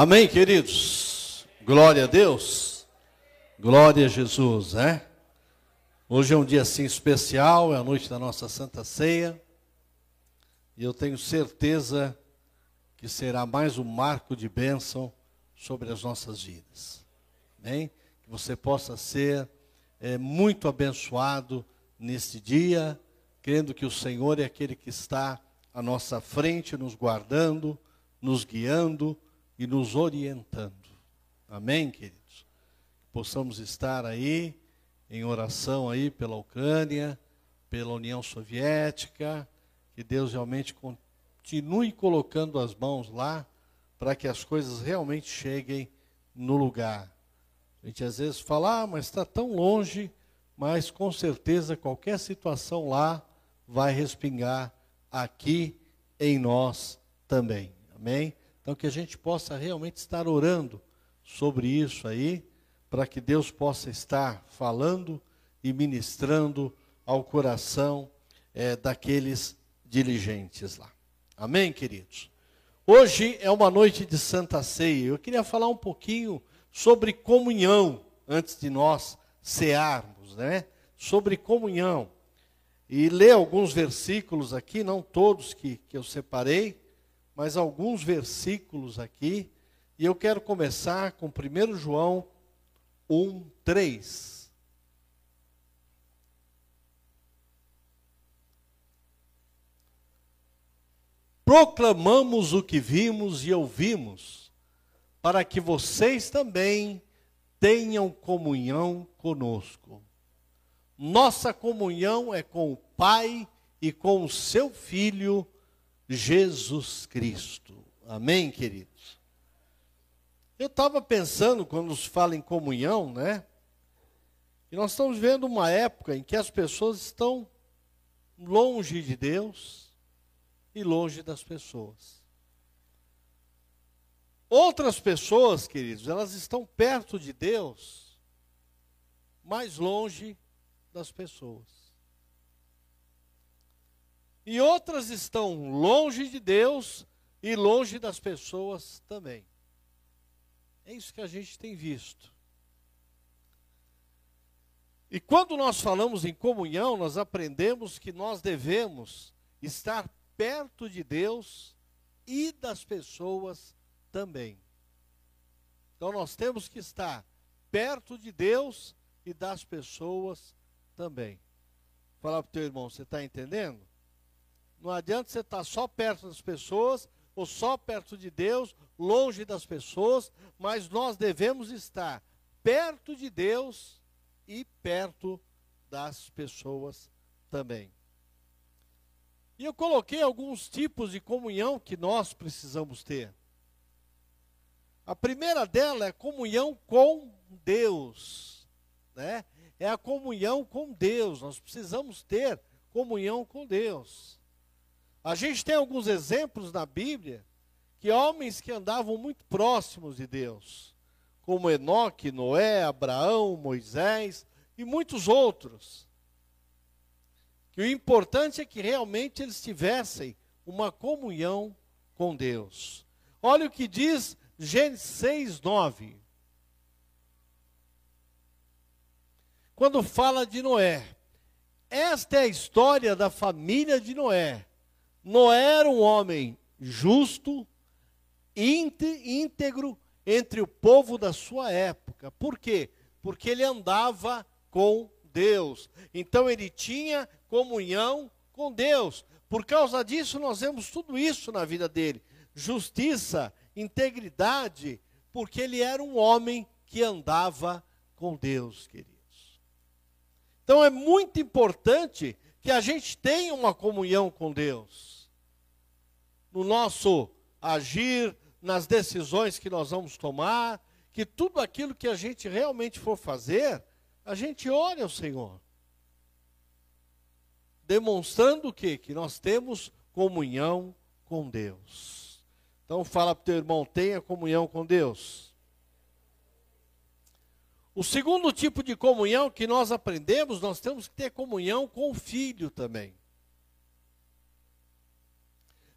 Amém, queridos? Glória a Deus. Glória a Jesus, né? Hoje é um dia assim especial, é a noite da nossa Santa Ceia. E eu tenho certeza que será mais um marco de bênção sobre as nossas vidas. Amém? Que você possa ser é, muito abençoado neste dia, crendo que o Senhor é aquele que está à nossa frente, nos guardando, nos guiando e nos orientando. Amém, queridos? Possamos estar aí em oração aí pela Ucrânia, pela União Soviética, que Deus realmente continue colocando as mãos lá para que as coisas realmente cheguem no lugar. A gente às vezes fala, ah, mas está tão longe, mas com certeza qualquer situação lá vai respingar aqui em nós também. Amém? Então, que a gente possa realmente estar orando sobre isso aí, para que Deus possa estar falando e ministrando ao coração é, daqueles diligentes lá. Amém, queridos? Hoje é uma noite de Santa Ceia. Eu queria falar um pouquinho sobre comunhão, antes de nós cearmos, né? Sobre comunhão. E ler alguns versículos aqui, não todos que, que eu separei, mas alguns versículos aqui, e eu quero começar com 1 João 1, 3. Proclamamos o que vimos e ouvimos, para que vocês também tenham comunhão conosco. Nossa comunhão é com o Pai e com o seu Filho, Jesus Cristo. Amém, queridos? Eu estava pensando, quando nos fala em comunhão, né? E nós estamos vendo uma época em que as pessoas estão longe de Deus e longe das pessoas. Outras pessoas, queridos, elas estão perto de Deus, mais longe das pessoas e outras estão longe de Deus e longe das pessoas também. É isso que a gente tem visto. E quando nós falamos em comunhão, nós aprendemos que nós devemos estar perto de Deus e das pessoas também. Então nós temos que estar perto de Deus e das pessoas também. Falar para o teu irmão, você está entendendo? Não adianta você estar só perto das pessoas, ou só perto de Deus, longe das pessoas, mas nós devemos estar perto de Deus e perto das pessoas também. E eu coloquei alguns tipos de comunhão que nós precisamos ter. A primeira dela é comunhão com Deus, né? É a comunhão com Deus. Nós precisamos ter comunhão com Deus. A gente tem alguns exemplos na Bíblia que homens que andavam muito próximos de Deus, como Enoque, Noé, Abraão, Moisés e muitos outros. Que o importante é que realmente eles tivessem uma comunhão com Deus. Olha o que diz Gênesis 6, 9. Quando fala de Noé. Esta é a história da família de Noé. Noé era um homem justo, íntegro entre o povo da sua época. Por quê? Porque ele andava com Deus. Então ele tinha comunhão com Deus. Por causa disso, nós vemos tudo isso na vida dele: justiça, integridade, porque ele era um homem que andava com Deus, queridos. Então é muito importante que a gente tenha uma comunhão com Deus no nosso agir, nas decisões que nós vamos tomar, que tudo aquilo que a gente realmente for fazer, a gente ore ao Senhor. Demonstrando o quê? Que nós temos comunhão com Deus. Então fala para o teu irmão, tenha comunhão com Deus. O segundo tipo de comunhão que nós aprendemos, nós temos que ter comunhão com o filho também.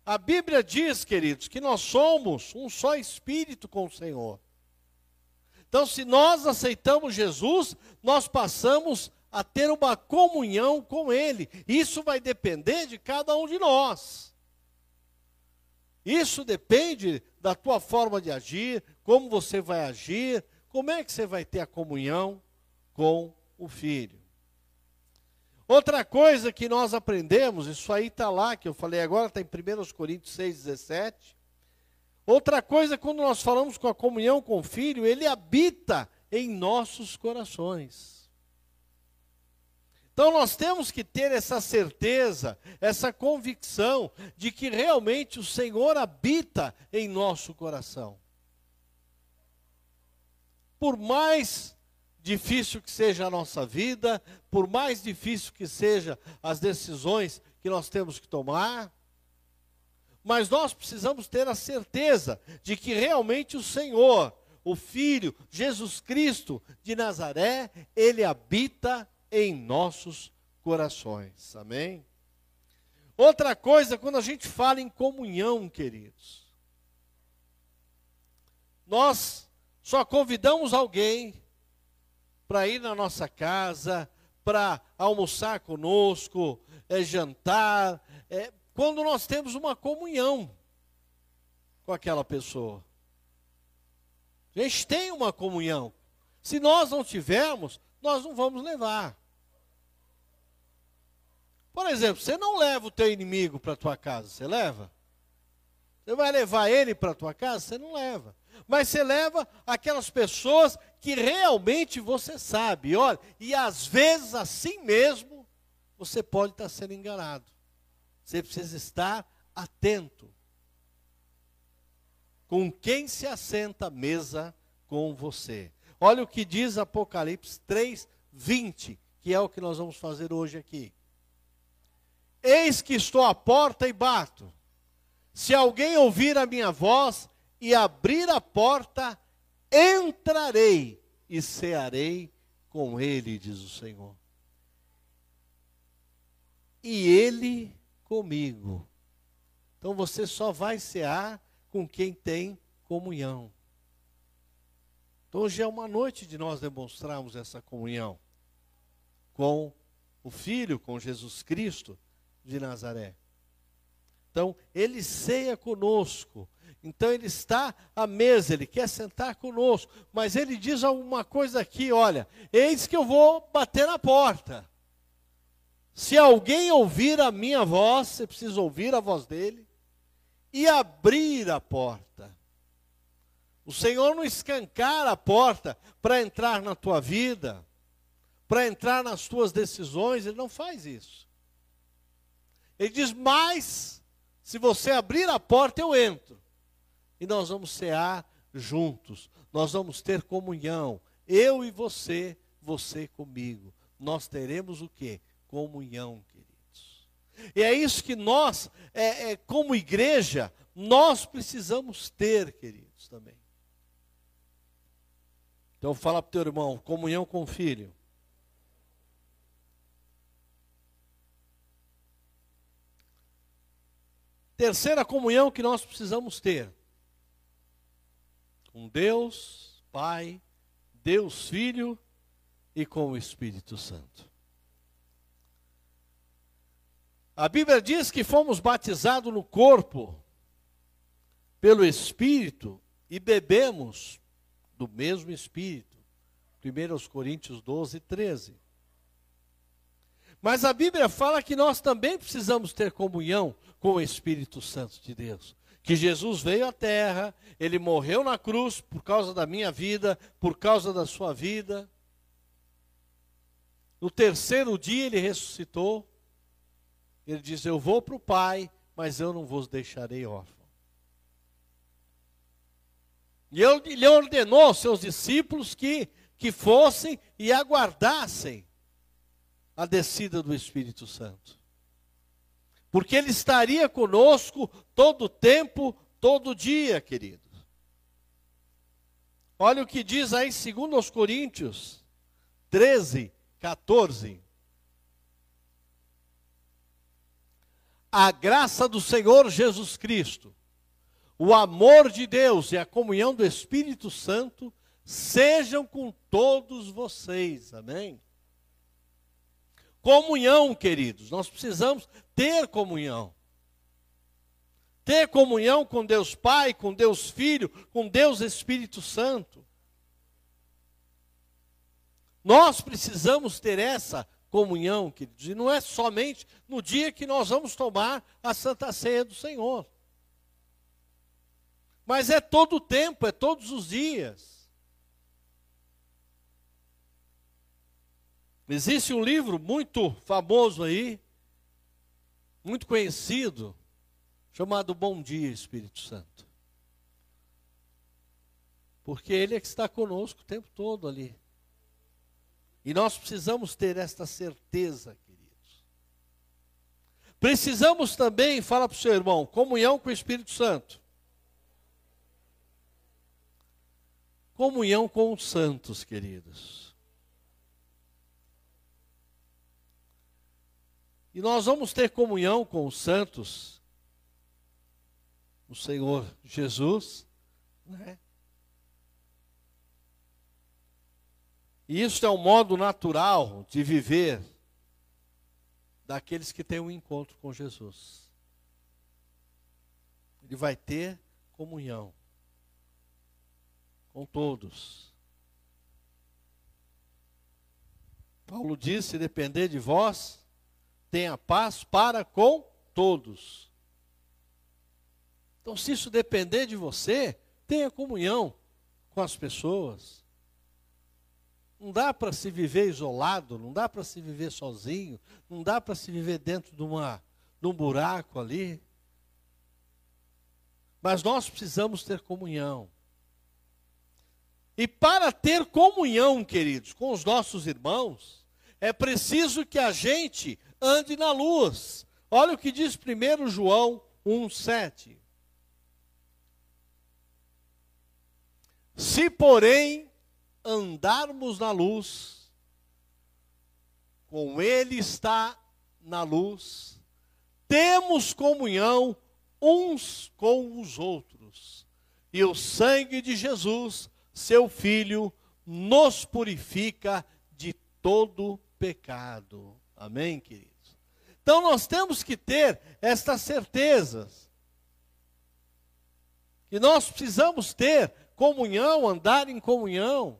A Bíblia diz, queridos, que nós somos um só espírito com o Senhor. Então, se nós aceitamos Jesus, nós passamos a ter uma comunhão com Ele. Isso vai depender de cada um de nós. Isso depende da tua forma de agir, como você vai agir, como é que você vai ter a comunhão com o Filho. Outra coisa que nós aprendemos, isso aí está lá, que eu falei agora, está em 1 Coríntios 6, 17. Outra coisa, quando nós falamos com a comunhão com o Filho, ele habita em nossos corações. Então nós temos que ter essa certeza, essa convicção de que realmente o Senhor habita em nosso coração. Por mais difícil que seja a nossa vida, por mais difícil que seja as decisões que nós temos que tomar, mas nós precisamos ter a certeza de que realmente o Senhor, o Filho, Jesus Cristo de Nazaré, ele habita em nossos corações. Amém? Outra coisa, quando a gente fala em comunhão, queridos, nós só convidamos alguém para ir na nossa casa, para almoçar conosco, é, jantar, é, quando nós temos uma comunhão com aquela pessoa. A gente tem uma comunhão. Se nós não tivermos, nós não vamos levar. Por exemplo, você não leva o teu inimigo para a tua casa, você leva? Você vai levar ele para a tua casa? Você não leva mas você leva aquelas pessoas que realmente você sabe. Olha, e às vezes assim mesmo você pode estar sendo enganado. Você precisa estar atento. Com quem se assenta à mesa com você. Olha o que diz Apocalipse 3, 20, que é o que nós vamos fazer hoje aqui. Eis que estou à porta e bato. Se alguém ouvir a minha voz e abrir a porta, entrarei e cearei com ele, diz o Senhor. E ele comigo. Então você só vai cear com quem tem comunhão. Então hoje é uma noite de nós demonstrarmos essa comunhão com o Filho, com Jesus Cristo de Nazaré. Então, ele ceia conosco, então ele está à mesa, ele quer sentar conosco, mas ele diz alguma coisa aqui: olha, eis que eu vou bater na porta. Se alguém ouvir a minha voz, você precisa ouvir a voz dele e abrir a porta. O Senhor não escancara a porta para entrar na tua vida, para entrar nas tuas decisões, ele não faz isso. Ele diz: Mas, se você abrir a porta, eu entro e nós vamos cear juntos, nós vamos ter comunhão, eu e você, você comigo. Nós teremos o que? Comunhão, queridos. E é isso que nós, é, é, como igreja, nós precisamos ter, queridos, também. Então fala para o teu irmão, comunhão com o filho. Terceira comunhão que nós precisamos ter com Deus Pai, Deus Filho e com o Espírito Santo. A Bíblia diz que fomos batizados no corpo pelo Espírito e bebemos do mesmo Espírito. 1 Coríntios 12, 13. Mas a Bíblia fala que nós também precisamos ter comunhão com o Espírito Santo de Deus que Jesus veio à terra, ele morreu na cruz por causa da minha vida, por causa da sua vida. No terceiro dia ele ressuscitou. Ele diz: Eu vou para o Pai, mas eu não vos deixarei órfão. E ele ordenou aos seus discípulos que, que fossem e aguardassem a descida do Espírito Santo porque Ele estaria conosco todo o tempo, todo dia, querido. Olha o que diz aí em 2 Coríntios 13, 14. a graça do Senhor Jesus Cristo, o amor de Deus e a comunhão do Espírito Santo sejam com todos vocês. Amém? Comunhão, queridos, nós precisamos ter comunhão. Ter comunhão com Deus Pai, com Deus Filho, com Deus Espírito Santo. Nós precisamos ter essa comunhão, queridos, e não é somente no dia que nós vamos tomar a Santa Ceia do Senhor. Mas é todo o tempo, é todos os dias. Existe um livro muito famoso aí, muito conhecido, chamado Bom Dia, Espírito Santo. Porque Ele é que está conosco o tempo todo ali. E nós precisamos ter esta certeza, queridos. Precisamos também, fala para o seu irmão, comunhão com o Espírito Santo. Comunhão com os santos, queridos. E nós vamos ter comunhão com os santos, o Senhor Jesus, né? E isso é um modo natural de viver daqueles que têm um encontro com Jesus. Ele vai ter comunhão com todos. Paulo disse: se depender de vós, tenha paz para com todos. Então, se isso depender de você, tenha comunhão com as pessoas. Não dá para se viver isolado, não dá para se viver sozinho, não dá para se viver dentro de, uma, de um buraco ali. Mas nós precisamos ter comunhão. E para ter comunhão, queridos, com os nossos irmãos, é preciso que a gente ande na luz. Olha o que diz 1 João 1,7. Se, porém, andarmos na luz, com Ele está na luz, temos comunhão uns com os outros, e o sangue de Jesus, seu Filho, nos purifica de todo pecado. Amém, queridos? Então nós temos que ter estas certezas. Que nós precisamos ter comunhão, andar em comunhão.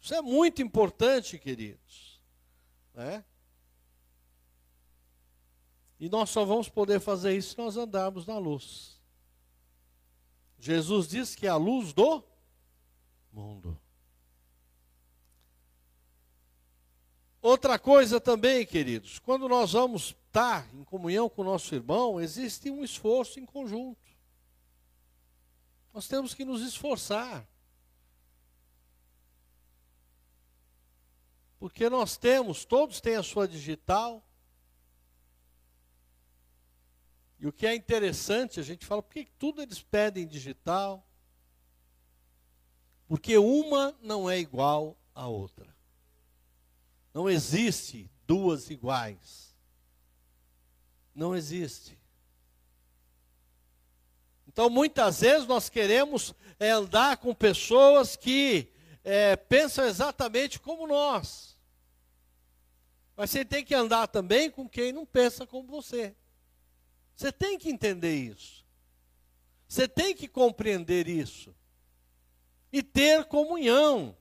Isso é muito importante, queridos. Né? E nós só vamos poder fazer isso se nós andarmos na luz. Jesus diz que é a luz do mundo. Outra coisa também, queridos, quando nós vamos estar em comunhão com o nosso irmão, existe um esforço em conjunto. Nós temos que nos esforçar. Porque nós temos, todos têm a sua digital. E o que é interessante, a gente fala, por que tudo eles pedem digital? Porque uma não é igual à outra. Não existe duas iguais. Não existe. Então, muitas vezes nós queremos é, andar com pessoas que é, pensam exatamente como nós. Mas você tem que andar também com quem não pensa como você. Você tem que entender isso. Você tem que compreender isso. E ter comunhão.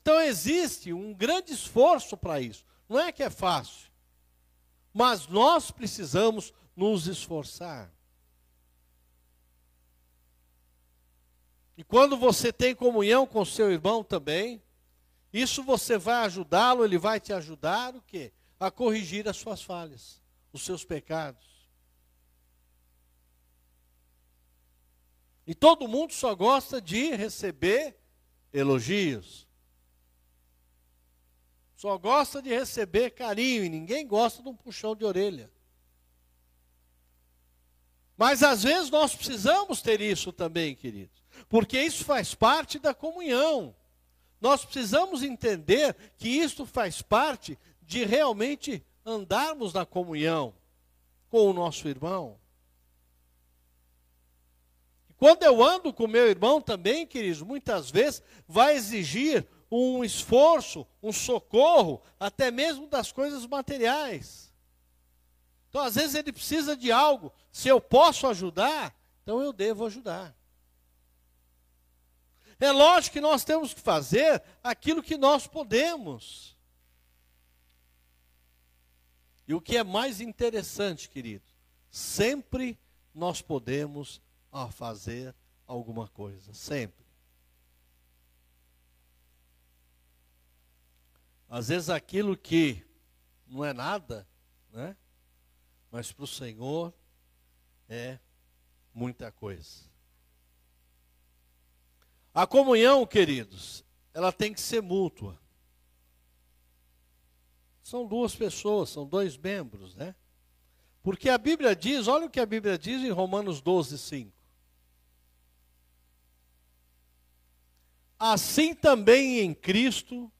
Então existe um grande esforço para isso. Não é que é fácil. Mas nós precisamos nos esforçar. E quando você tem comunhão com seu irmão também, isso você vai ajudá-lo, ele vai te ajudar o quê? A corrigir as suas falhas, os seus pecados. E todo mundo só gosta de receber elogios. Só gosta de receber carinho e ninguém gosta de um puxão de orelha. Mas às vezes nós precisamos ter isso também, queridos, porque isso faz parte da comunhão. Nós precisamos entender que isto faz parte de realmente andarmos na comunhão com o nosso irmão. Quando eu ando com meu irmão também, queridos, muitas vezes vai exigir um esforço, um socorro, até mesmo das coisas materiais. Então, às vezes, ele precisa de algo. Se eu posso ajudar, então eu devo ajudar. É lógico que nós temos que fazer aquilo que nós podemos. E o que é mais interessante, querido, sempre nós podemos fazer alguma coisa, sempre. Às vezes aquilo que não é nada, né? Mas para o Senhor é muita coisa. A comunhão, queridos, ela tem que ser mútua. São duas pessoas, são dois membros, né? Porque a Bíblia diz, olha o que a Bíblia diz em Romanos 12, 5. Assim também em Cristo,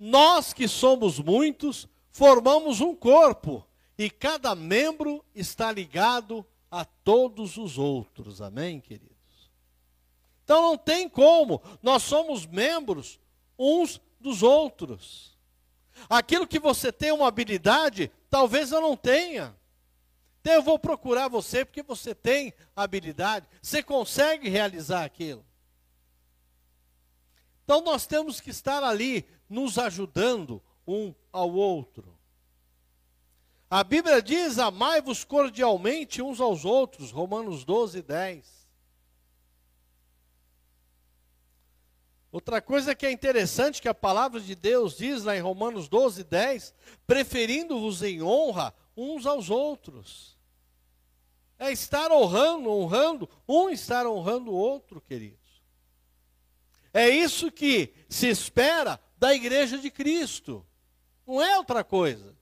nós que somos muitos, formamos um corpo, e cada membro está ligado a todos os outros. Amém, queridos? Então não tem como, nós somos membros uns dos outros. Aquilo que você tem uma habilidade, talvez eu não tenha. Então eu vou procurar você porque você tem habilidade, você consegue realizar aquilo. Então nós temos que estar ali nos ajudando um ao outro. A Bíblia diz: amai-vos cordialmente uns aos outros, Romanos 12, 10. Outra coisa que é interessante que a palavra de Deus diz lá em Romanos 12, 10, preferindo-vos em honra uns aos outros. É estar honrando, honrando, um estar honrando o outro, queridos. É isso que se espera da igreja de Cristo. Não é outra coisa.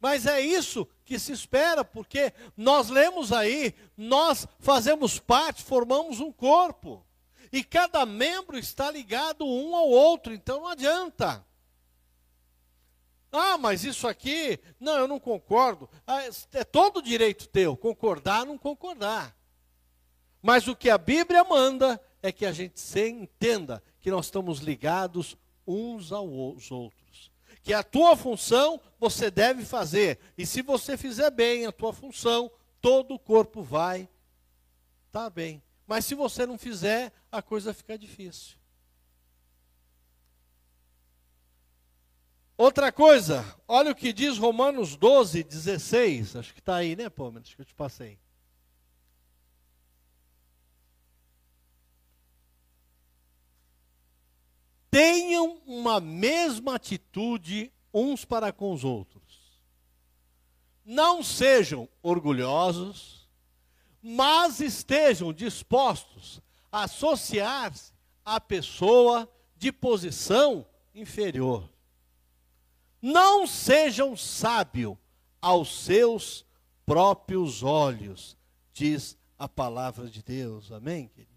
Mas é isso que se espera, porque nós lemos aí, nós fazemos parte, formamos um corpo. E cada membro está ligado um ao outro, então não adianta. Ah, mas isso aqui, não, eu não concordo. Ah, é todo direito teu, concordar não concordar. Mas o que a Bíblia manda é que a gente se entenda que nós estamos ligados uns aos outros. Que a tua função você deve fazer. E se você fizer bem a tua função, todo o corpo vai estar tá bem. Mas se você não fizer, a coisa fica difícil. Outra coisa, olha o que diz Romanos 12, 16. Acho que está aí, né, Pô? Acho que eu te passei. Tenham uma mesma atitude uns para com os outros. Não sejam orgulhosos, mas estejam dispostos a associar-se à pessoa de posição inferior não sejam sábios aos seus próprios olhos, diz a palavra de Deus. Amém, queridos?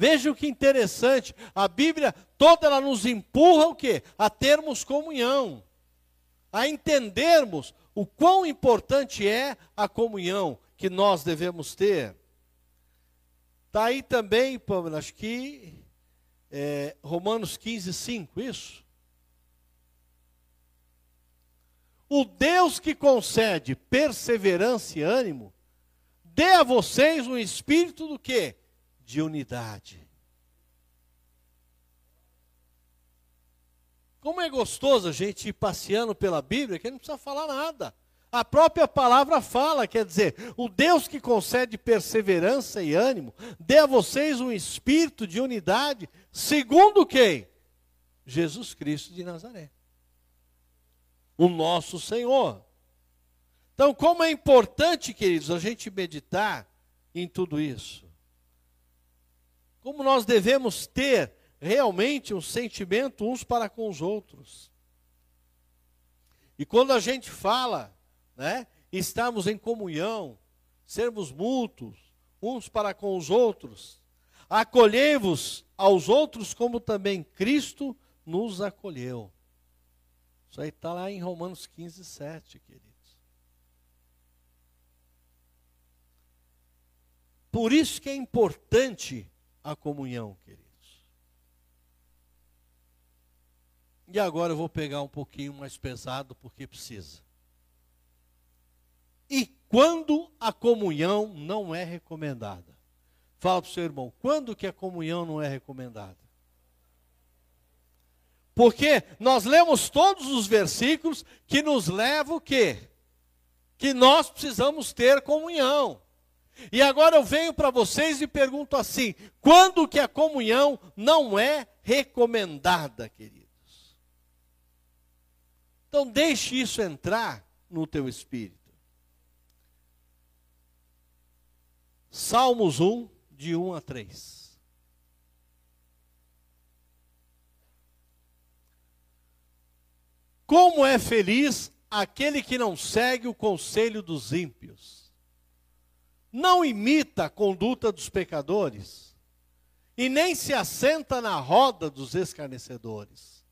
Veja o que interessante, a Bíblia toda ela nos empurra o quê? A termos comunhão, a entendermos o quão importante é a comunhão que nós devemos ter. Está aí também, Pamela, acho que é, Romanos 15, 5, isso? O Deus que concede perseverança e ânimo, dê a vocês um espírito do que? De unidade. Como é gostoso a gente ir passeando pela Bíblia, que não precisa falar nada. A própria palavra fala, quer dizer, o Deus que concede perseverança e ânimo, dê a vocês um espírito de unidade, segundo quem? Jesus Cristo de Nazaré o nosso Senhor. Então, como é importante, queridos, a gente meditar em tudo isso. Como nós devemos ter realmente um sentimento uns para com os outros. E quando a gente fala, né, estarmos em comunhão, sermos mútuos, uns para com os outros, acolhei-vos aos outros como também Cristo nos acolheu. Isso aí está lá em Romanos 15, 7, queridos. Por isso que é importante a comunhão, queridos. E agora eu vou pegar um pouquinho mais pesado, porque precisa. E quando a comunhão não é recomendada? Fala para o seu irmão, quando que a comunhão não é recomendada? Porque nós lemos todos os versículos que nos levam o quê? Que nós precisamos ter comunhão. E agora eu venho para vocês e pergunto assim: quando que a comunhão não é recomendada, queridos? Então deixe isso entrar no teu espírito. Salmos 1, de 1 a 3. Como é feliz aquele que não segue o conselho dos ímpios, não imita a conduta dos pecadores, e nem se assenta na roda dos escarnecedores.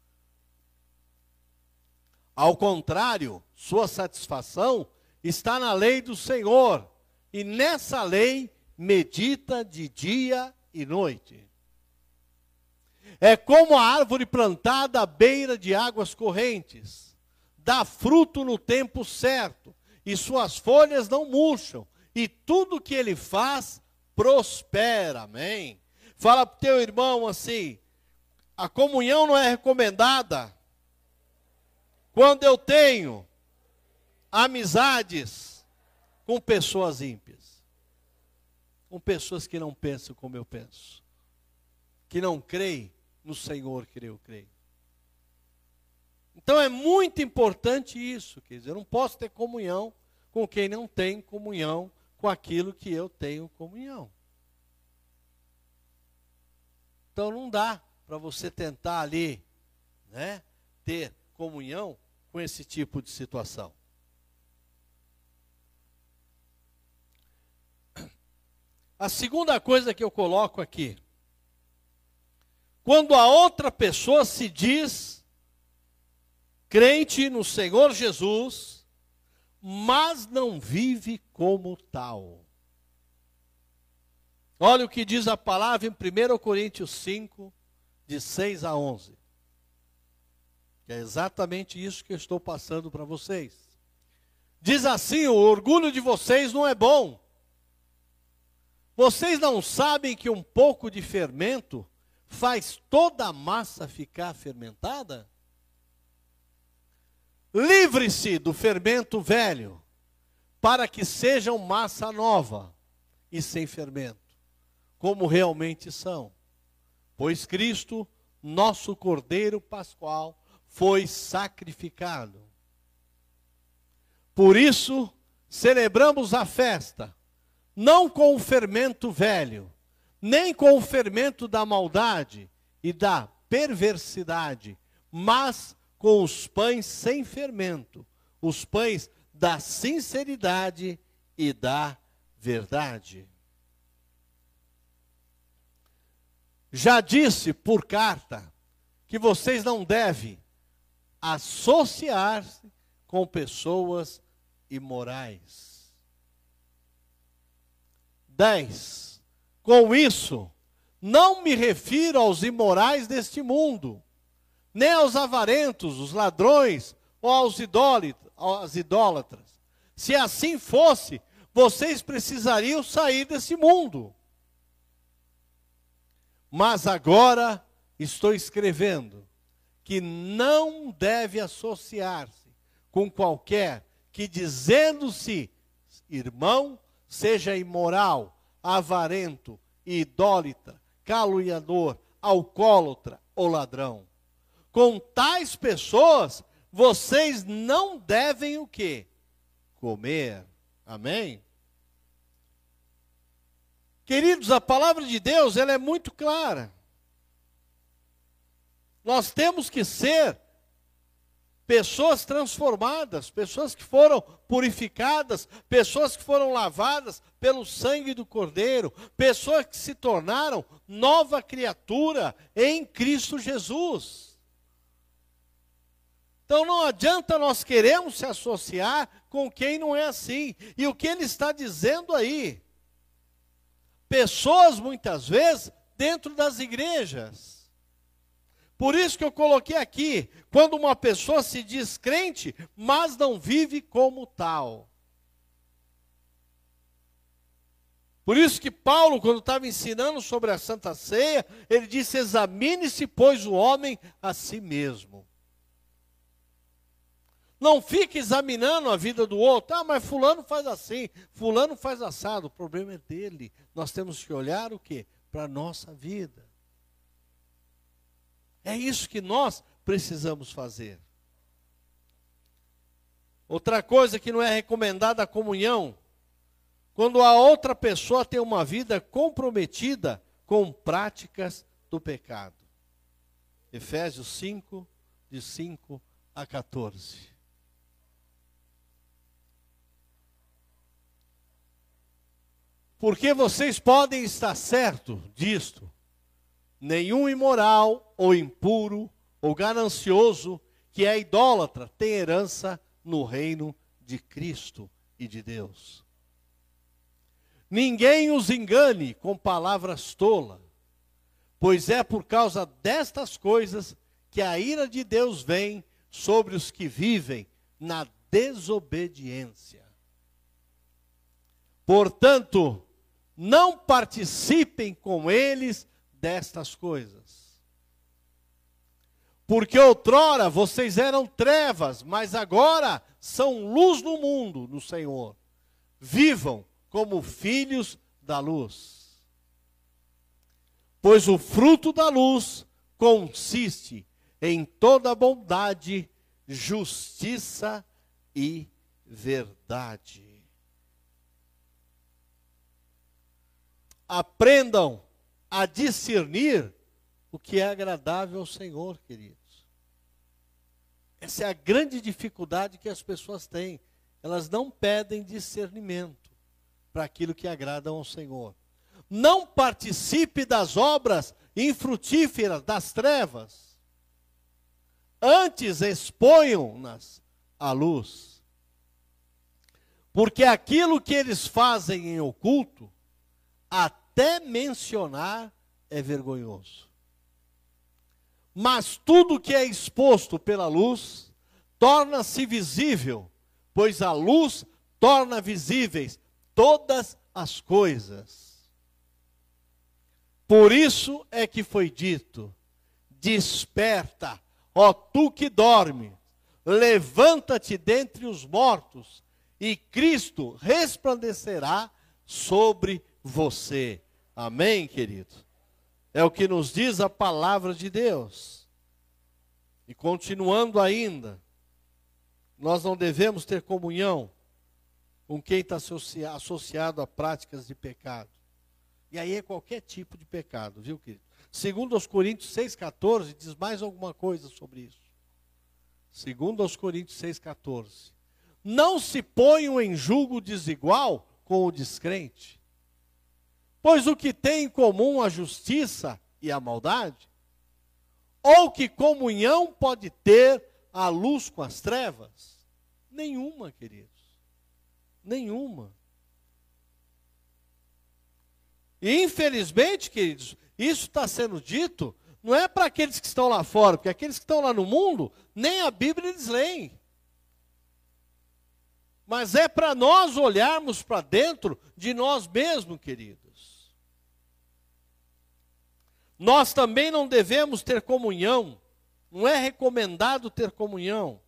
Ao contrário, sua satisfação está na lei do Senhor, e nessa lei medita de dia e noite. É como a árvore plantada à beira de águas correntes, dá fruto no tempo certo, e suas folhas não murcham, e tudo que ele faz prospera. Amém. Fala para o teu irmão assim: a comunhão não é recomendada quando eu tenho amizades com pessoas ímpias com pessoas que não pensam como eu penso, que não creem no Senhor que eu creio. Então é muito importante isso, quer dizer, eu não posso ter comunhão com quem não tem comunhão com aquilo que eu tenho comunhão. Então não dá para você tentar ali, né, ter comunhão com esse tipo de situação. A segunda coisa que eu coloco aqui, quando a outra pessoa se diz crente no Senhor Jesus, mas não vive como tal. Olha o que diz a palavra em 1 Coríntios 5, de 6 a 11. Que é exatamente isso que eu estou passando para vocês. Diz assim: o orgulho de vocês não é bom. Vocês não sabem que um pouco de fermento faz toda a massa ficar fermentada? Livre-se do fermento velho, para que sejam massa nova e sem fermento, como realmente são. Pois Cristo, nosso Cordeiro Pascual, foi sacrificado. Por isso, celebramos a festa não com o fermento velho, nem com o fermento da maldade e da perversidade, mas com os pães sem fermento, os pães da sinceridade e da verdade. Já disse por carta que vocês não devem associar-se com pessoas imorais. 10. Com isso, não me refiro aos imorais deste mundo, nem aos avarentos, os ladrões ou aos idólatras, idólatras. Se assim fosse, vocês precisariam sair desse mundo. Mas agora estou escrevendo que não deve associar-se com qualquer que, dizendo-se irmão, seja imoral, avarento, idólatra, caluniador, alcoólatra ou ladrão. Com tais pessoas, vocês não devem o quê? Comer. Amém? Queridos, a palavra de Deus, ela é muito clara. Nós temos que ser pessoas transformadas, pessoas que foram purificadas, pessoas que foram lavadas pelo sangue do Cordeiro, pessoas que se tornaram nova criatura em Cristo Jesus. Então não adianta nós queremos se associar com quem não é assim. E o que ele está dizendo aí? Pessoas muitas vezes dentro das igrejas. Por isso que eu coloquei aqui, quando uma pessoa se diz crente, mas não vive como tal. Por isso que Paulo, quando estava ensinando sobre a Santa Ceia, ele disse: examine-se, pois, o homem a si mesmo. Não fique examinando a vida do outro. Ah, mas fulano faz assim, fulano faz assado. O problema é dele. Nós temos que olhar o quê? Para a nossa vida. É isso que nós precisamos fazer. Outra coisa que não é recomendada a comunhão, quando a outra pessoa tem uma vida comprometida com práticas do pecado. Efésios 5, de 5 a 14. Porque vocês podem estar certo disto. Nenhum imoral, ou impuro, ou ganancioso, que é idólatra, tem herança no reino de Cristo e de Deus. Ninguém os engane com palavras tolas, pois é por causa destas coisas que a ira de Deus vem sobre os que vivem na desobediência. Portanto, não participem com eles destas coisas. Porque outrora vocês eram trevas, mas agora são luz no mundo, no Senhor. Vivam como filhos da luz. Pois o fruto da luz consiste em toda bondade, justiça e verdade. Aprendam a discernir o que é agradável ao Senhor, queridos. Essa é a grande dificuldade que as pessoas têm. Elas não pedem discernimento para aquilo que agrada ao Senhor. Não participe das obras infrutíferas das trevas. Antes exponham-nas à luz. Porque aquilo que eles fazem em oculto até mencionar é vergonhoso. Mas tudo que é exposto pela luz torna-se visível, pois a luz torna visíveis todas as coisas. Por isso é que foi dito: Desperta, ó tu que dorme, levanta-te dentre os mortos, e Cristo resplandecerá sobre você. Amém, querido? É o que nos diz a palavra de Deus. E continuando ainda, nós não devemos ter comunhão com quem está associado a práticas de pecado. E aí é qualquer tipo de pecado, viu, querido? Segundo aos Coríntios 6,14, diz mais alguma coisa sobre isso. Segundo aos Coríntios 6,14. Não se ponham em julgo desigual com o descrente. Pois o que tem em comum a justiça e a maldade? Ou que comunhão pode ter a luz com as trevas? Nenhuma, queridos. Nenhuma. E infelizmente, queridos, isso está sendo dito não é para aqueles que estão lá fora, porque aqueles que estão lá no mundo, nem a Bíblia eles leem. Mas é para nós olharmos para dentro de nós mesmos, queridos. Nós também não devemos ter comunhão, não é recomendado ter comunhão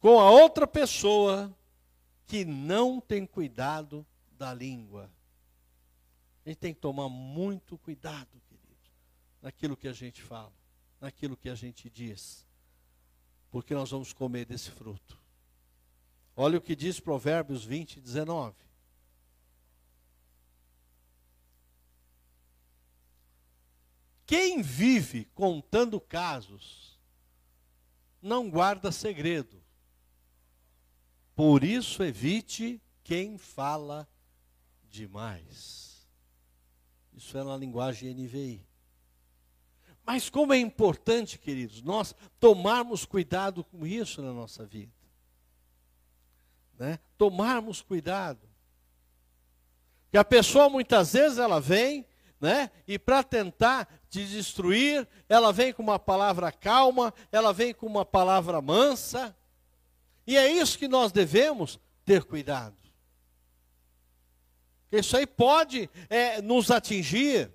com a outra pessoa que não tem cuidado da língua. A gente tem que tomar muito cuidado, querido, naquilo que a gente fala, naquilo que a gente diz, porque nós vamos comer desse fruto. Olha o que diz Provérbios 20, 19. Quem vive contando casos não guarda segredo. Por isso, evite quem fala demais. Isso é na linguagem NVI. Mas como é importante, queridos, nós tomarmos cuidado com isso na nossa vida. Né? Tomarmos cuidado. Que a pessoa muitas vezes ela vem, né? E para tentar te destruir, ela vem com uma palavra calma, ela vem com uma palavra mansa. E é isso que nós devemos ter cuidado. Isso aí pode é, nos atingir.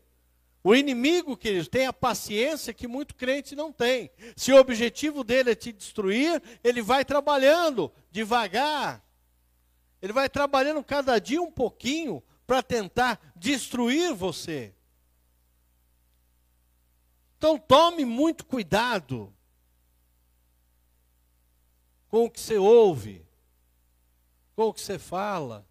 O inimigo, queridos, tem a paciência que muito crente não tem. Se o objetivo dele é te destruir, ele vai trabalhando devagar. Ele vai trabalhando cada dia um pouquinho para tentar destruir você. Então tome muito cuidado com o que você ouve, com o que você fala.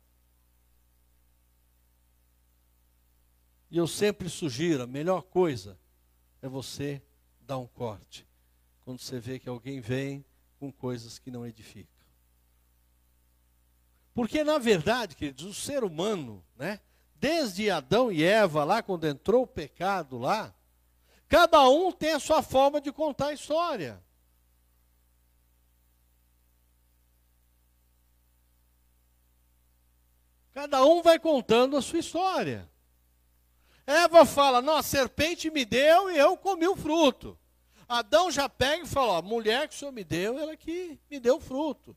E eu sempre sugiro, a melhor coisa é você dar um corte. Quando você vê que alguém vem com coisas que não edificam. Porque, na verdade, queridos, o ser humano, né, desde Adão e Eva, lá quando entrou o pecado lá, cada um tem a sua forma de contar a história. Cada um vai contando a sua história. Eva fala: Não, a serpente me deu e eu comi o fruto. Adão já pega e fala: mulher que o senhor me deu, ela que me deu o fruto.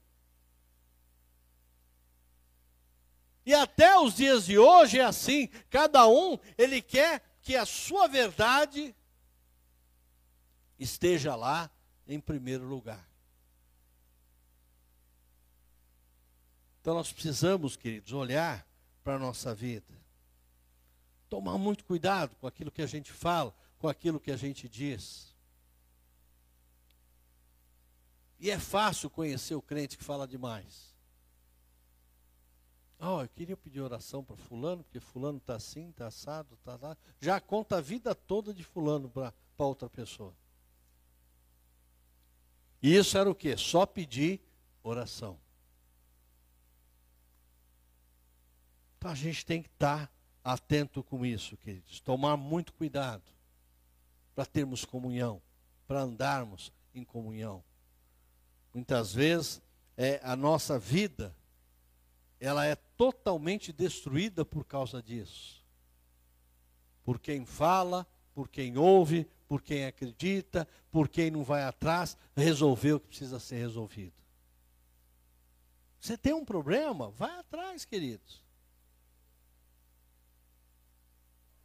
E até os dias de hoje é assim, cada um, ele quer que a sua verdade esteja lá em primeiro lugar. Então nós precisamos, queridos, olhar para a nossa vida. Tomar muito cuidado com aquilo que a gente fala, com aquilo que a gente diz. E é fácil conhecer o crente que fala demais. Oh, eu queria pedir oração para fulano, porque fulano está assim, está assado, está lá. Já conta a vida toda de fulano para outra pessoa. E isso era o quê? Só pedir oração. Então a gente tem que estar atento com isso, queridos. Tomar muito cuidado para termos comunhão, para andarmos em comunhão. Muitas vezes é a nossa vida ela é totalmente destruída por causa disso. Por quem fala, por quem ouve, por quem acredita, por quem não vai atrás resolver o que precisa ser resolvido. Você tem um problema? Vai atrás, queridos.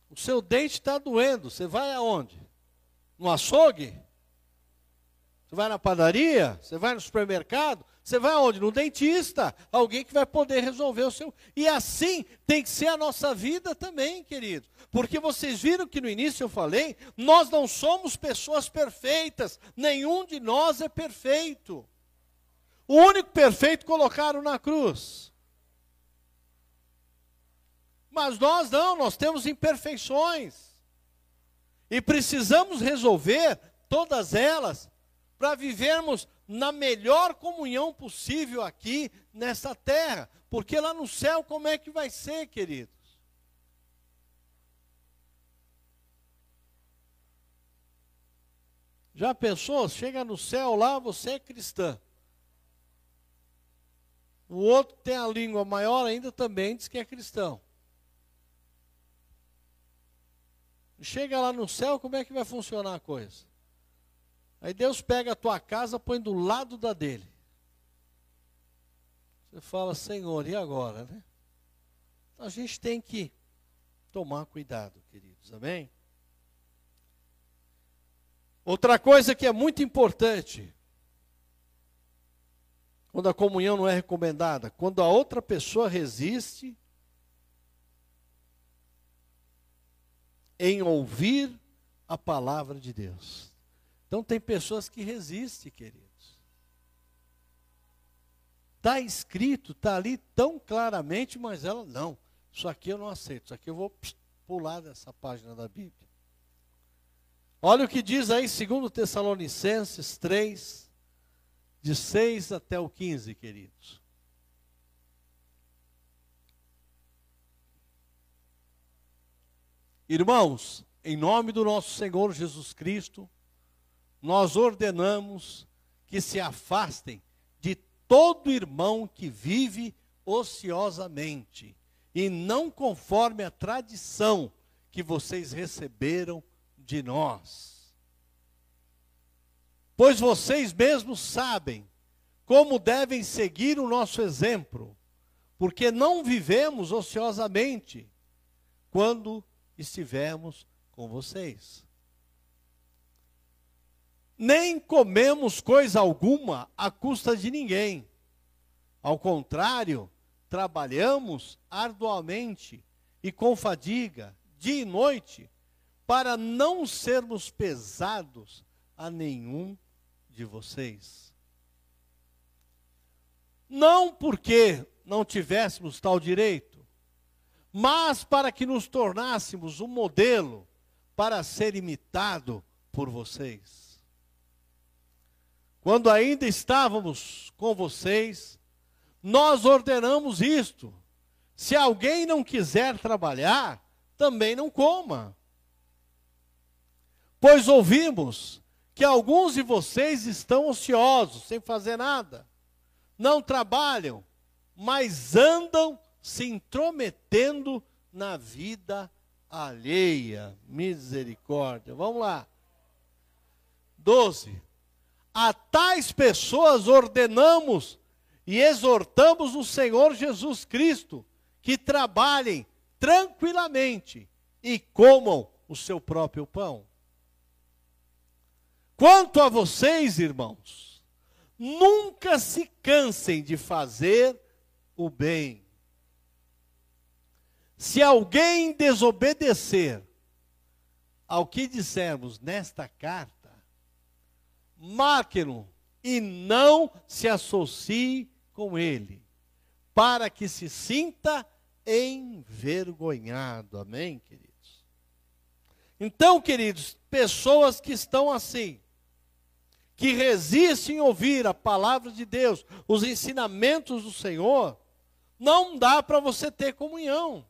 O seu dente está doendo, você vai aonde? No açougue? Você vai na padaria? Você vai no supermercado? Você vai aonde? No dentista. Alguém que vai poder resolver o seu. E assim tem que ser a nossa vida também, querido. Porque vocês viram que no início eu falei, nós não somos pessoas perfeitas. Nenhum de nós é perfeito. O único perfeito colocaram na cruz. Mas nós não, nós temos imperfeições. E precisamos resolver todas elas para vivermos na melhor comunhão possível aqui nessa terra. Porque lá no céu, como é que vai ser, queridos? Já pensou? Chega no céu lá, você é cristã. O outro tem a língua maior ainda também diz que é cristão. Chega lá no céu, como é que vai funcionar a coisa? Aí Deus pega a tua casa, põe do lado da dele. Você fala, Senhor, e agora, né? Então a gente tem que tomar cuidado, queridos, amém? Outra coisa que é muito importante, quando a comunhão não é recomendada, quando a outra pessoa resiste em ouvir a palavra de Deus. Então tem pessoas que resistem, queridos. Está escrito, está ali tão claramente, mas ela não. Isso aqui eu não aceito, isso aqui eu vou pular dessa página da Bíblia. Olha o que diz aí, segundo Tessalonicenses 3, de 6 até o 15, queridos. Irmãos, em nome do nosso Senhor Jesus Cristo, nós ordenamos que se afastem de todo irmão que vive ociosamente e não conforme a tradição que vocês receberam de nós. Pois vocês mesmos sabem como devem seguir o nosso exemplo, porque não vivemos ociosamente quando estivermos com vocês. Nem comemos coisa alguma à custa de ninguém. Ao contrário, trabalhamos arduamente e com fadiga, dia e noite, para não sermos pesados a nenhum de vocês. Não porque não tivéssemos tal direito, mas para que nos tornássemos um modelo para ser imitado por vocês. Quando ainda estávamos com vocês, nós ordenamos isto: se alguém não quiser trabalhar, também não coma. Pois ouvimos que alguns de vocês estão ociosos, sem fazer nada, não trabalham, mas andam se intrometendo na vida alheia. Misericórdia. Vamos lá. 12. A tais pessoas ordenamos e exortamos o Senhor Jesus Cristo que trabalhem tranquilamente e comam o seu próprio pão. Quanto a vocês, irmãos, nunca se cansem de fazer o bem. Se alguém desobedecer ao que dissermos nesta carta, marque-no e não se associe com ele, para que se sinta envergonhado. Amém, queridos? Então, queridos, pessoas que estão assim, que resistem a ouvir a palavra de Deus, os ensinamentos do Senhor, não dá para você ter comunhão.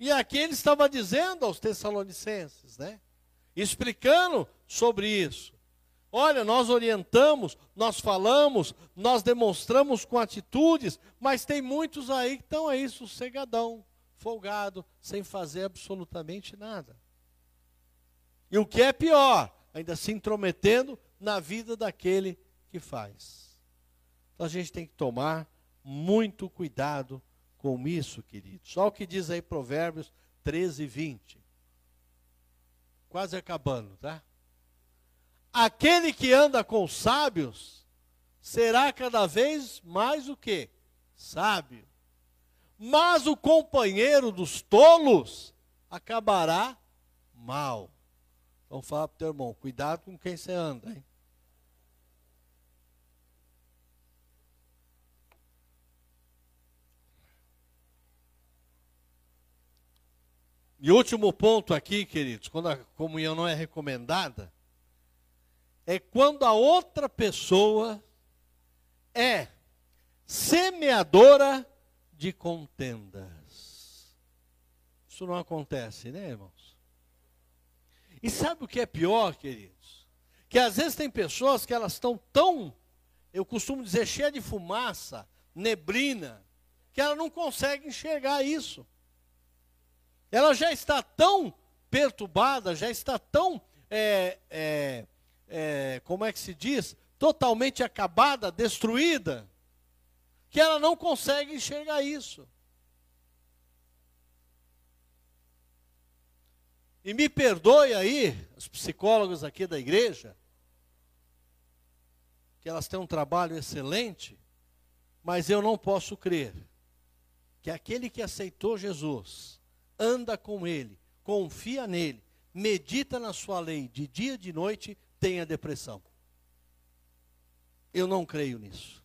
E aqui ele estava dizendo aos Tessalonicenses, né? Explicando sobre isso. Olha, nós orientamos, nós falamos, nós demonstramos com atitudes, mas tem muitos aí que estão aí sossegadão, folgado, sem fazer absolutamente nada. E o que é pior, ainda se intrometendo na vida daquele que faz. Então a gente tem que tomar muito cuidado com isso, querido. Só o que diz aí Provérbios 13, 20. Quase acabando, tá? aquele que anda com sábios será cada vez mais o que? Sábio. Mas o companheiro dos tolos acabará mal. Então fala para o teu irmão, cuidado com quem você anda, hein? E último ponto aqui, queridos, quando a comunhão não é recomendada, é quando a outra pessoa é semeadora de contendas. Isso não acontece, né, irmãos? E sabe o que é pior, queridos? Que às vezes tem pessoas que elas estão tão, eu costumo dizer, cheia de fumaça, neblina, que ela não consegue enxergar isso. Ela já está tão perturbada, já está tão é, é, é, como é que se diz, totalmente acabada, destruída, que ela não consegue enxergar isso. E me perdoe aí, os psicólogos aqui da igreja, que elas têm um trabalho excelente, mas eu não posso crer que aquele que aceitou Jesus, anda com ele, confia nele, medita na sua lei de dia e de noite, tenha depressão. Eu não creio nisso.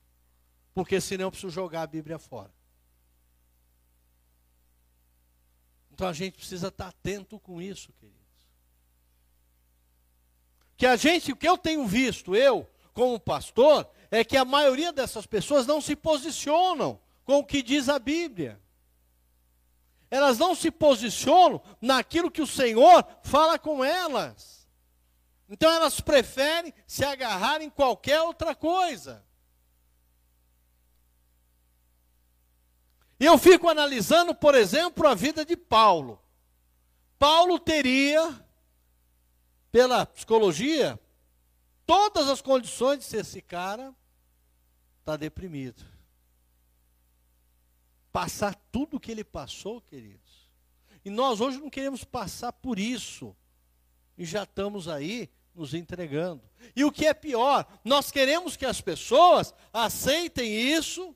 Porque senão eu preciso jogar a Bíblia fora. Então a gente precisa estar atento com isso, queridos. Que a gente, o que eu tenho visto, eu, como pastor, é que a maioria dessas pessoas não se posicionam com o que diz a Bíblia. Elas não se posicionam naquilo que o Senhor fala com elas. Então elas preferem se agarrar em qualquer outra coisa. E eu fico analisando, por exemplo, a vida de Paulo. Paulo teria, pela psicologia, todas as condições de ser esse cara está deprimido. Passar tudo o que ele passou, queridos. E nós hoje não queremos passar por isso. E já estamos aí nos entregando. E o que é pior, nós queremos que as pessoas aceitem isso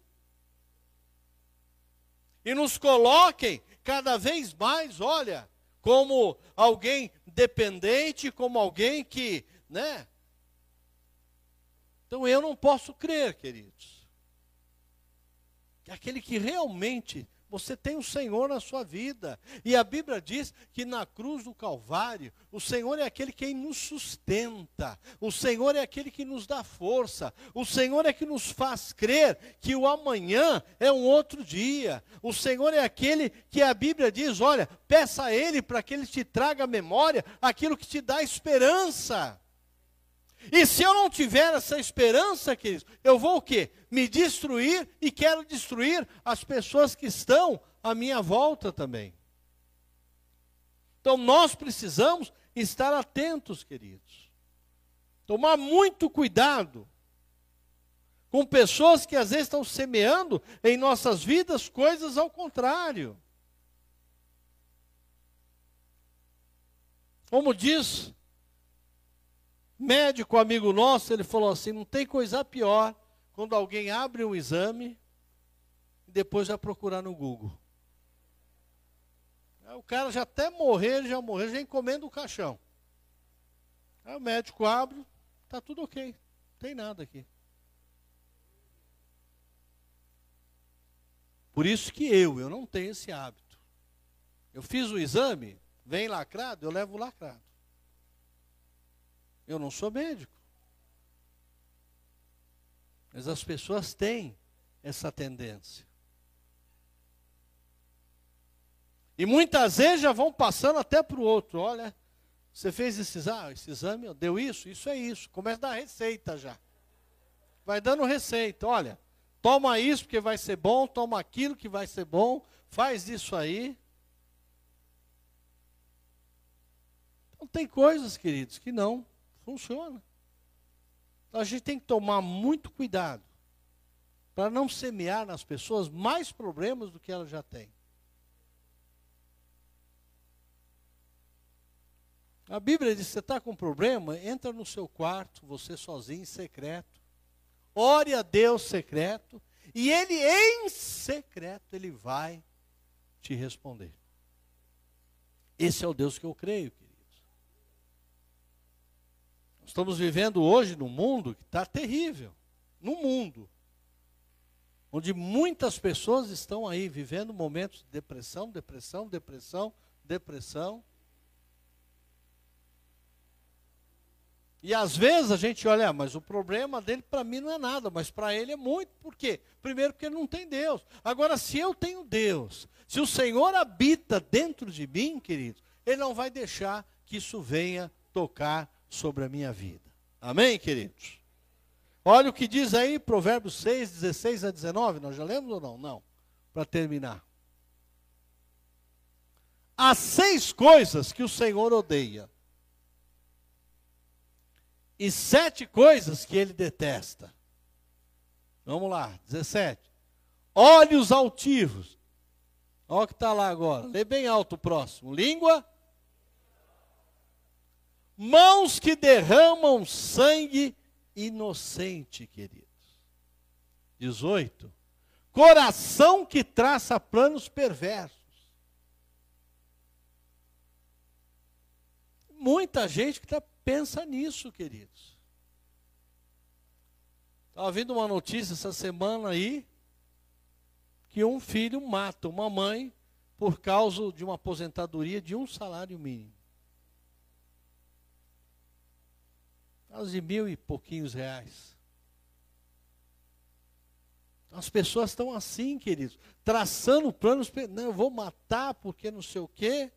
e nos coloquem cada vez mais, olha, como alguém dependente, como alguém que, né? Então eu não posso crer, queridos, que aquele que realmente você tem o Senhor na sua vida. E a Bíblia diz que na cruz do Calvário, o Senhor é aquele que nos sustenta. O Senhor é aquele que nos dá força. O Senhor é que nos faz crer que o amanhã é um outro dia. O Senhor é aquele que a Bíblia diz: olha, peça a Ele para que Ele te traga à memória aquilo que te dá esperança. E se eu não tiver essa esperança, queridos, eu vou o quê? Me destruir e quero destruir as pessoas que estão à minha volta também. Então nós precisamos estar atentos, queridos. Tomar muito cuidado com pessoas que às vezes estão semeando em nossas vidas coisas ao contrário. Como diz médico amigo nosso, ele falou assim: não tem coisa pior quando alguém abre um exame e depois vai procurar no Google. Aí o cara já até morrer, já morreu, já encomenda o caixão. Aí o médico abre, tá tudo ok, não tem nada aqui. Por isso que eu, eu não tenho esse hábito. Eu fiz o exame, vem lacrado, eu levo lacrado. Eu não sou médico. Mas as pessoas têm essa tendência. E muitas vezes já vão passando até para o outro. Olha, você fez esse exame, esse exame, deu isso, isso é isso. Começa a dar receita já. Vai dando receita. Olha, toma isso porque vai ser bom, toma aquilo que vai ser bom, faz isso aí. Então tem coisas, queridos, que não Funciona. Então a gente tem que tomar muito cuidado para não semear nas pessoas mais problemas do que elas já têm. A Bíblia diz: você está com problema, entra no seu quarto, você sozinho, em secreto. Ore a Deus secreto, e Ele em secreto, Ele vai te responder. Esse é o Deus que eu creio. Estamos vivendo hoje num mundo que está terrível. No mundo. Onde muitas pessoas estão aí vivendo momentos de depressão, depressão, depressão, depressão. E às vezes a gente olha, ah, mas o problema dele para mim não é nada, mas para ele é muito. Por quê? Primeiro, porque ele não tem Deus. Agora, se eu tenho Deus, se o Senhor habita dentro de mim, querido, ele não vai deixar que isso venha tocar sobre a minha vida. Amém, queridos? Olha o que diz aí, Provérbios 6, 16 a 19. Nós já lemos ou não? Não. Para terminar. Há seis coisas que o Senhor odeia. E sete coisas que ele detesta. Vamos lá, 17. Olhos altivos. Olha o que está lá agora. Lê bem alto o próximo. Língua mãos que derramam sangue inocente, queridos. 18. Coração que traça planos perversos. Muita gente que tá, pensa nisso, queridos. Estava vendo uma notícia essa semana aí que um filho mata uma mãe por causa de uma aposentadoria de um salário mínimo. Quase mil e pouquinhos reais. As pessoas estão assim, queridos, traçando planos, não, eu vou matar porque não sei o quê.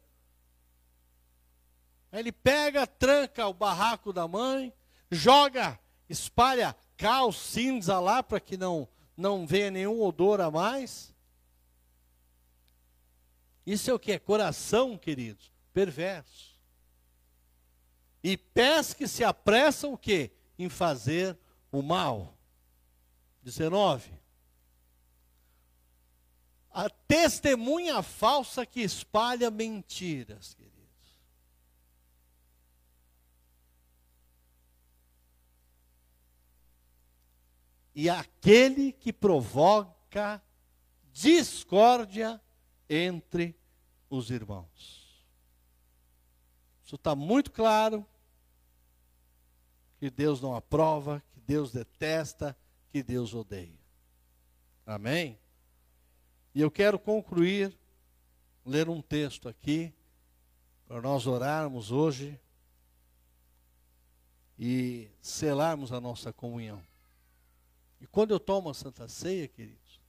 Aí ele pega, tranca o barraco da mãe, joga, espalha caos, cinza lá para que não não venha nenhum odor a mais. Isso é o que? Coração, queridos, perverso. E pés que se apressam o quê? Em fazer o mal. 19. A testemunha falsa que espalha mentiras, queridos. E aquele que provoca discórdia entre os irmãos. Isso está muito claro que Deus não aprova, que Deus detesta, que Deus odeia. Amém? E eu quero concluir, ler um texto aqui, para nós orarmos hoje e selarmos a nossa comunhão. E quando eu tomo a Santa Ceia, queridos,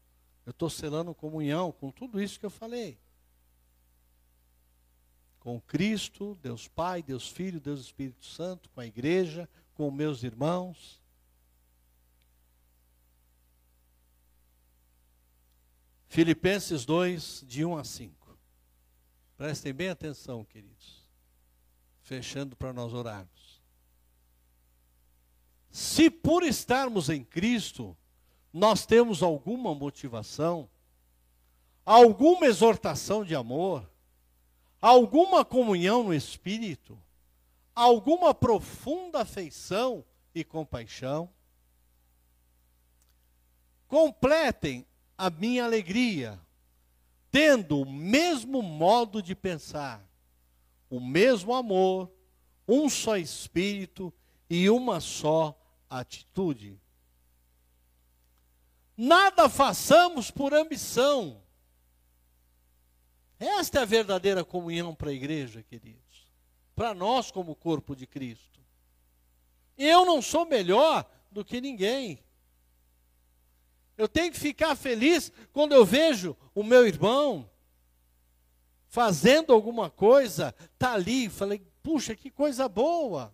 eu estou selando comunhão com tudo isso que eu falei. Com Cristo, Deus Pai, Deus Filho, Deus Espírito Santo, com a igreja, com meus irmãos. Filipenses 2, de 1 a 5. Prestem bem atenção, queridos. Fechando para nós orarmos. Se por estarmos em Cristo, nós temos alguma motivação, alguma exortação de amor, alguma comunhão no Espírito, alguma profunda afeição e compaixão, completem a minha alegria, tendo o mesmo modo de pensar, o mesmo amor, um só espírito e uma só atitude. Nada façamos por ambição. Esta é a verdadeira comunhão para a igreja, queridos. Para nós, como corpo de Cristo. Eu não sou melhor do que ninguém. Eu tenho que ficar feliz quando eu vejo o meu irmão fazendo alguma coisa, tá ali, falei, puxa, que coisa boa.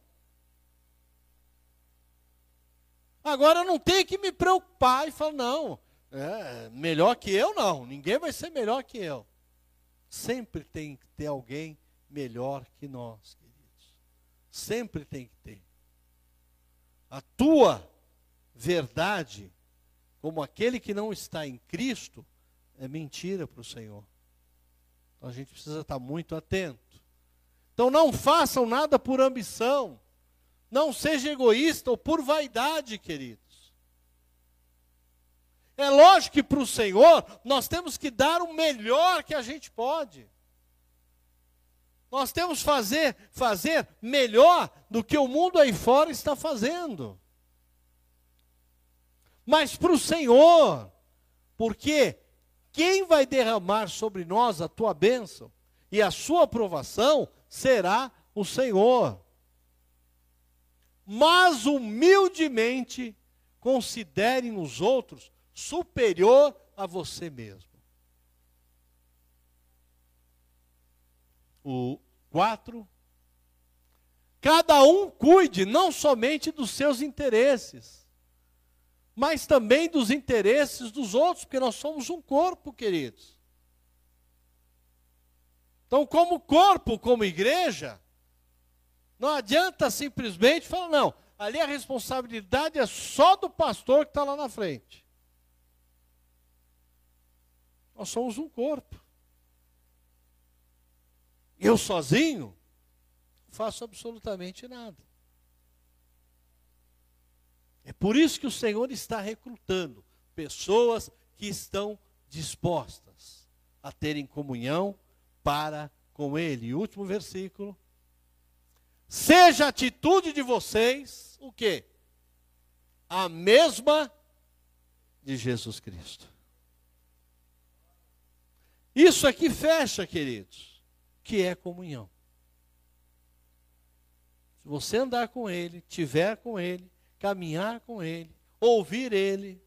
Agora eu não tenho que me preocupar e falar, não, é, melhor que eu não, ninguém vai ser melhor que eu. Sempre tem que ter alguém melhor que nós, queridos. Sempre tem que ter. A tua verdade como aquele que não está em Cristo, é mentira para o Senhor. Então a gente precisa estar muito atento. Então não façam nada por ambição. Não seja egoísta ou por vaidade, queridos. É lógico que para o Senhor nós temos que dar o melhor que a gente pode. Nós temos fazer, fazer melhor do que o mundo aí fora está fazendo mas para o Senhor, porque quem vai derramar sobre nós a tua bênção e a sua aprovação será o Senhor. Mas humildemente considere nos outros superior a você mesmo. O 4. Cada um cuide não somente dos seus interesses, mas também dos interesses dos outros, porque nós somos um corpo, queridos. Então, como corpo, como igreja, não adianta simplesmente falar, não, ali a responsabilidade é só do pastor que está lá na frente. Nós somos um corpo. Eu sozinho faço absolutamente nada. É por isso que o Senhor está recrutando pessoas que estão dispostas a terem comunhão para com Ele. E último versículo. Seja a atitude de vocês o quê? A mesma de Jesus Cristo. Isso aqui fecha, queridos, que é comunhão. Se você andar com Ele, tiver com Ele, caminhar com Ele, ouvir Ele,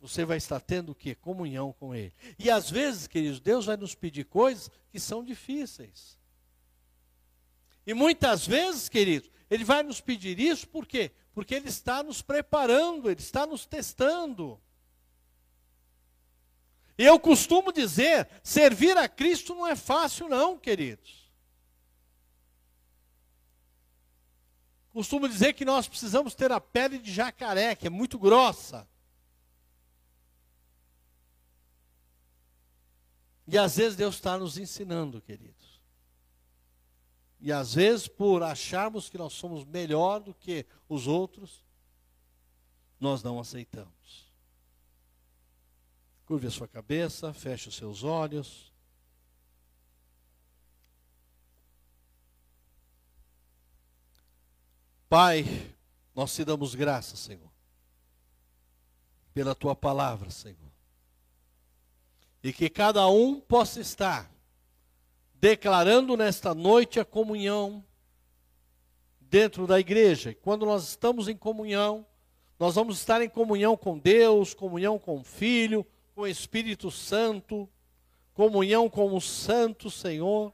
você vai estar tendo o quê? Comunhão com Ele. E às vezes, queridos, Deus vai nos pedir coisas que são difíceis. E muitas vezes, queridos, Ele vai nos pedir isso por quê? Porque Ele está nos preparando, Ele está nos testando. Eu costumo dizer: servir a Cristo não é fácil, não, queridos. Costumo dizer que nós precisamos ter a pele de jacaré, que é muito grossa. E às vezes Deus está nos ensinando, queridos. E às vezes, por acharmos que nós somos melhor do que os outros, nós não aceitamos. Curve a sua cabeça, feche os seus olhos. Pai, nós te damos graças, Senhor, pela tua palavra, Senhor e que cada um possa estar declarando nesta noite a comunhão dentro da igreja. Quando nós estamos em comunhão, nós vamos estar em comunhão com Deus, comunhão com o Filho, com o Espírito Santo, comunhão com o Santo Senhor.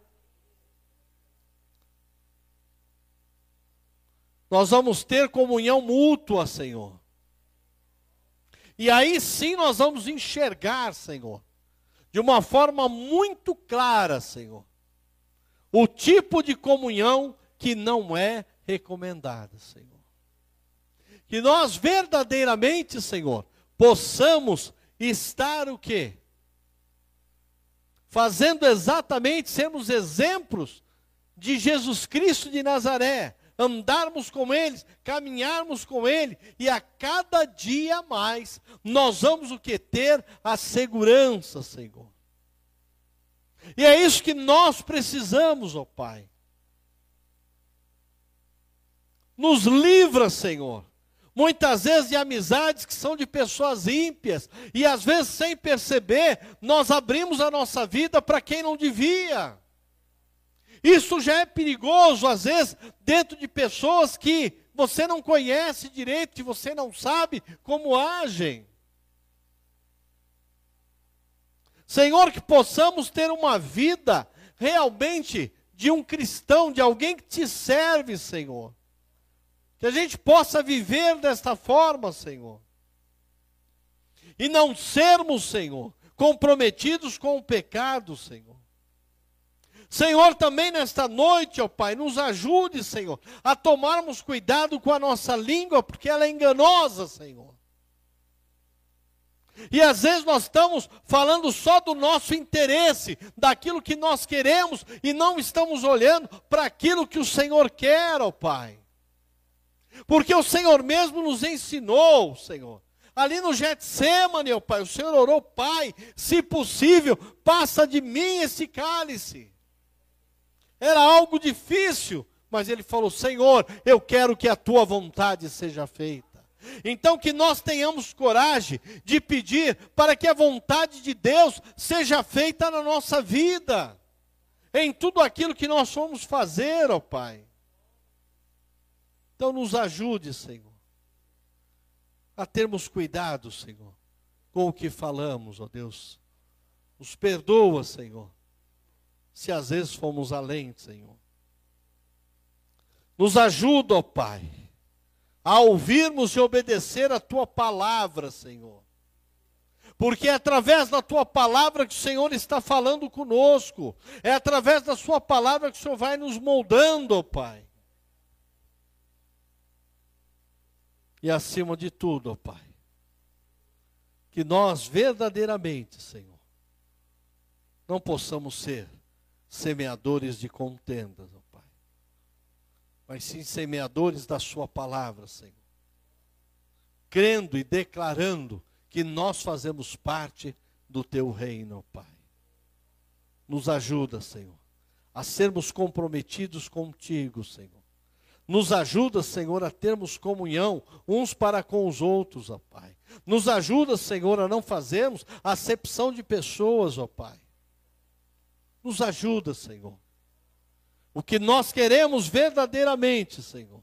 Nós vamos ter comunhão mútua, Senhor. E aí sim nós vamos enxergar, Senhor, de uma forma muito clara, Senhor, o tipo de comunhão que não é recomendada, Senhor. Que nós verdadeiramente, Senhor, possamos estar o quê? Fazendo exatamente, sermos exemplos de Jesus Cristo de Nazaré, andarmos com eles, caminharmos com ele, e a cada dia mais nós vamos o que ter a segurança, Senhor. E é isso que nós precisamos, ó Pai. Nos livra, Senhor. Muitas vezes de amizades que são de pessoas ímpias, e às vezes sem perceber, nós abrimos a nossa vida para quem não devia. Isso já é perigoso, às vezes, dentro de pessoas que você não conhece direito, que você não sabe como agem. Senhor, que possamos ter uma vida realmente de um cristão, de alguém que te serve, Senhor. Que a gente possa viver desta forma, Senhor. E não sermos, Senhor, comprometidos com o pecado, Senhor. Senhor, também nesta noite, ó Pai, nos ajude, Senhor, a tomarmos cuidado com a nossa língua, porque ela é enganosa, Senhor. E às vezes nós estamos falando só do nosso interesse, daquilo que nós queremos, e não estamos olhando para aquilo que o Senhor quer, ó Pai. Porque o Senhor mesmo nos ensinou, Senhor. Ali no Getsemane, ó Pai, o Senhor orou, Pai, se possível, passa de mim esse cálice. Era algo difícil, mas ele falou: Senhor, eu quero que a tua vontade seja feita. Então, que nós tenhamos coragem de pedir para que a vontade de Deus seja feita na nossa vida, em tudo aquilo que nós vamos fazer, ó Pai. Então, nos ajude, Senhor, a termos cuidado, Senhor, com o que falamos, ó Deus. Nos perdoa, Senhor se às vezes fomos além, Senhor. Nos ajuda, ó Pai, a ouvirmos e obedecer a tua palavra, Senhor. Porque é através da tua palavra que o Senhor está falando conosco. É através da sua palavra que o Senhor vai nos moldando, ó Pai. E acima de tudo, ó Pai, que nós verdadeiramente, Senhor, não possamos ser semeadores de contendas, ó Pai. Mas sim semeadores da Sua palavra, Senhor. Crendo e declarando que nós fazemos parte do Teu reino, ó Pai. Nos ajuda, Senhor, a sermos comprometidos contigo, Senhor. Nos ajuda, Senhor, a termos comunhão uns para com os outros, ó Pai. Nos ajuda, Senhor, a não fazermos acepção de pessoas, ó Pai. Nos ajuda, Senhor. O que nós queremos verdadeiramente, Senhor,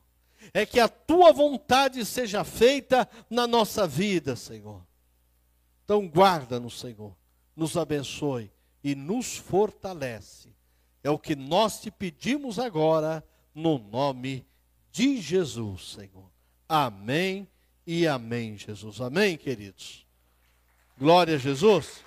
é que a tua vontade seja feita na nossa vida, Senhor. Então guarda-nos, Senhor, nos abençoe e nos fortalece. É o que nós te pedimos agora, no nome de Jesus, Senhor. Amém e amém, Jesus. Amém, queridos. Glória a Jesus.